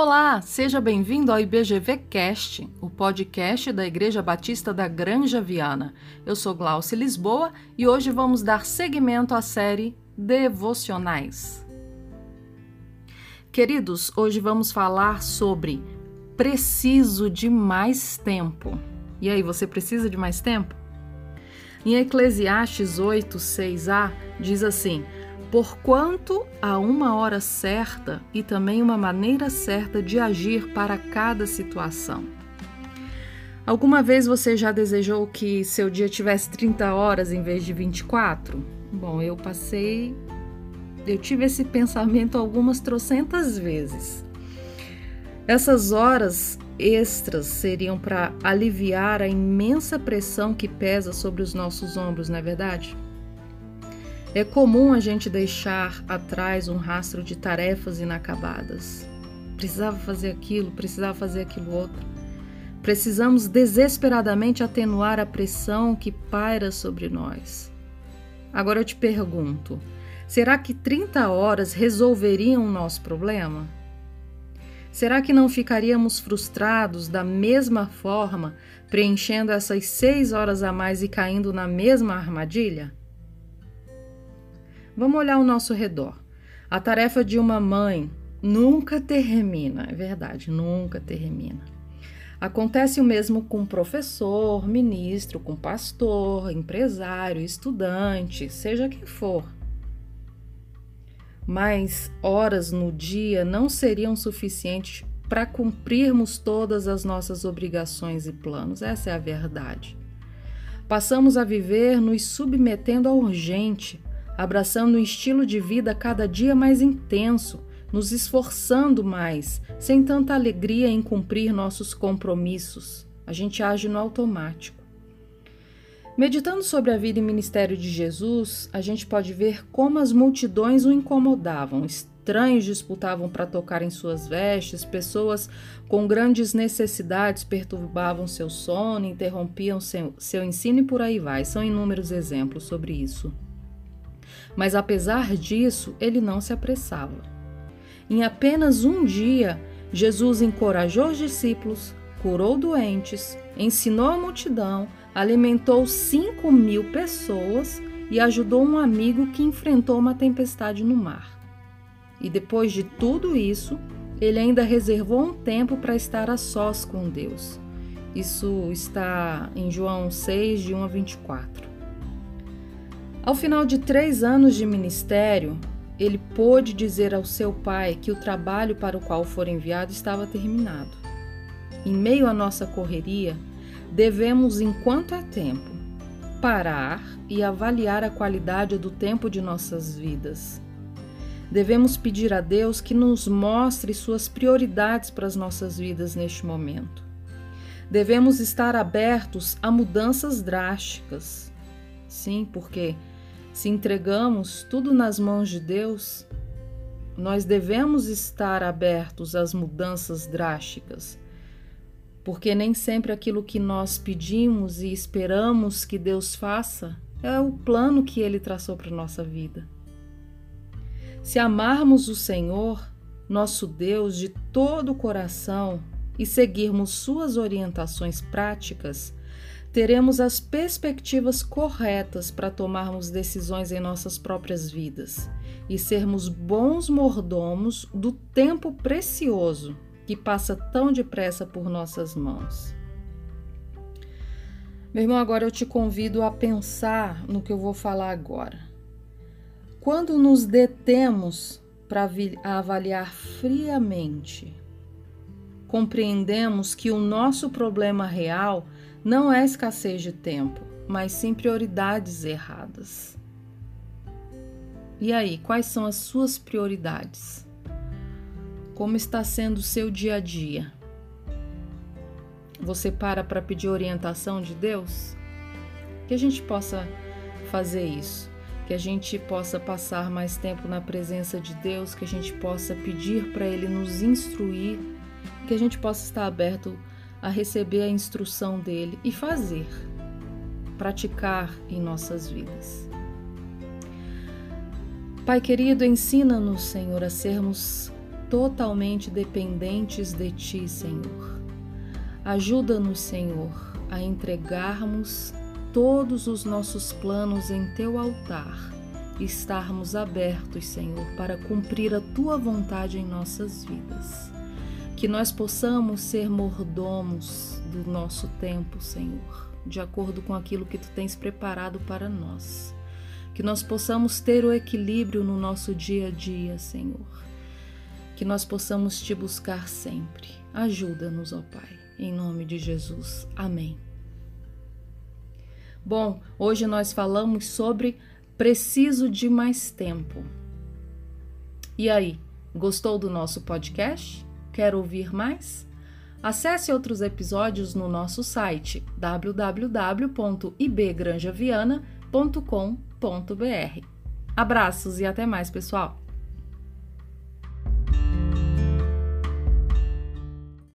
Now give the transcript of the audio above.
Olá, seja bem-vindo ao IBGV Cast, o podcast da Igreja Batista da Granja Viana. Eu sou Glaucia Lisboa e hoje vamos dar seguimento à série Devocionais. Queridos, hoje vamos falar sobre preciso de mais tempo. E aí, você precisa de mais tempo? Em Eclesiastes 8, 6a, diz assim: Porquanto há uma hora certa e também uma maneira certa de agir para cada situação. Alguma vez você já desejou que seu dia tivesse 30 horas em vez de 24? Bom, eu passei. Eu tive esse pensamento algumas trocentas vezes. Essas horas extras seriam para aliviar a imensa pressão que pesa sobre os nossos ombros, não é verdade? É comum a gente deixar atrás um rastro de tarefas inacabadas. Precisava fazer aquilo, precisava fazer aquilo outro. Precisamos desesperadamente atenuar a pressão que paira sobre nós. Agora eu te pergunto: será que 30 horas resolveriam o nosso problema? Será que não ficaríamos frustrados da mesma forma, preenchendo essas seis horas a mais e caindo na mesma armadilha? Vamos olhar ao nosso redor. A tarefa de uma mãe nunca termina, é verdade, nunca termina. Acontece o mesmo com professor, ministro, com pastor, empresário, estudante, seja quem for. Mas horas no dia não seriam suficientes para cumprirmos todas as nossas obrigações e planos, essa é a verdade. Passamos a viver nos submetendo ao urgente, abraçando um estilo de vida cada dia mais intenso, nos esforçando mais, sem tanta alegria em cumprir nossos compromissos. A gente age no automático. Meditando sobre a vida e ministério de Jesus, a gente pode ver como as multidões o incomodavam. Estranhos disputavam para tocar em suas vestes, pessoas com grandes necessidades perturbavam seu sono, interrompiam seu, seu ensino e por aí vai. São inúmeros exemplos sobre isso. Mas apesar disso, ele não se apressava. Em apenas um dia, Jesus encorajou os discípulos, curou doentes, ensinou a multidão, alimentou cinco mil pessoas e ajudou um amigo que enfrentou uma tempestade no mar. E depois de tudo isso, ele ainda reservou um tempo para estar a sós com Deus. Isso está em João 6, de 1 a 24. Ao final de três anos de ministério, ele pôde dizer ao seu pai que o trabalho para o qual for enviado estava terminado. Em meio à nossa correria, devemos, enquanto é tempo, parar e avaliar a qualidade do tempo de nossas vidas. Devemos pedir a Deus que nos mostre suas prioridades para as nossas vidas neste momento. Devemos estar abertos a mudanças drásticas. Sim, porque se entregamos tudo nas mãos de Deus, nós devemos estar abertos às mudanças drásticas, porque nem sempre aquilo que nós pedimos e esperamos que Deus faça é o plano que Ele traçou para a nossa vida. Se amarmos o Senhor, nosso Deus, de todo o coração e seguirmos Suas orientações práticas, teremos as perspectivas corretas para tomarmos decisões em nossas próprias vidas e sermos bons mordomos do tempo precioso que passa tão depressa por nossas mãos. Meu irmão, agora eu te convido a pensar no que eu vou falar agora. Quando nos detemos para avaliar friamente, compreendemos que o nosso problema real não é escassez de tempo, mas sim prioridades erradas. E aí, quais são as suas prioridades? Como está sendo o seu dia a dia? Você para para pedir orientação de Deus? Que a gente possa fazer isso, que a gente possa passar mais tempo na presença de Deus, que a gente possa pedir para Ele nos instruir, que a gente possa estar aberto a receber a instrução dele e fazer, praticar em nossas vidas. Pai querido, ensina-nos, Senhor, a sermos totalmente dependentes de Ti, Senhor. Ajuda-nos, Senhor, a entregarmos todos os nossos planos em Teu altar e estarmos abertos, Senhor, para cumprir a Tua vontade em nossas vidas. Que nós possamos ser mordomos do nosso tempo, Senhor, de acordo com aquilo que Tu tens preparado para nós. Que nós possamos ter o equilíbrio no nosso dia a dia, Senhor que nós possamos te buscar sempre. Ajuda-nos, ó Pai, em nome de Jesus. Amém. Bom, hoje nós falamos sobre preciso de mais tempo. E aí, gostou do nosso podcast? Quer ouvir mais? Acesse outros episódios no nosso site www.ibgranjaviana.com.br. Abraços e até mais, pessoal!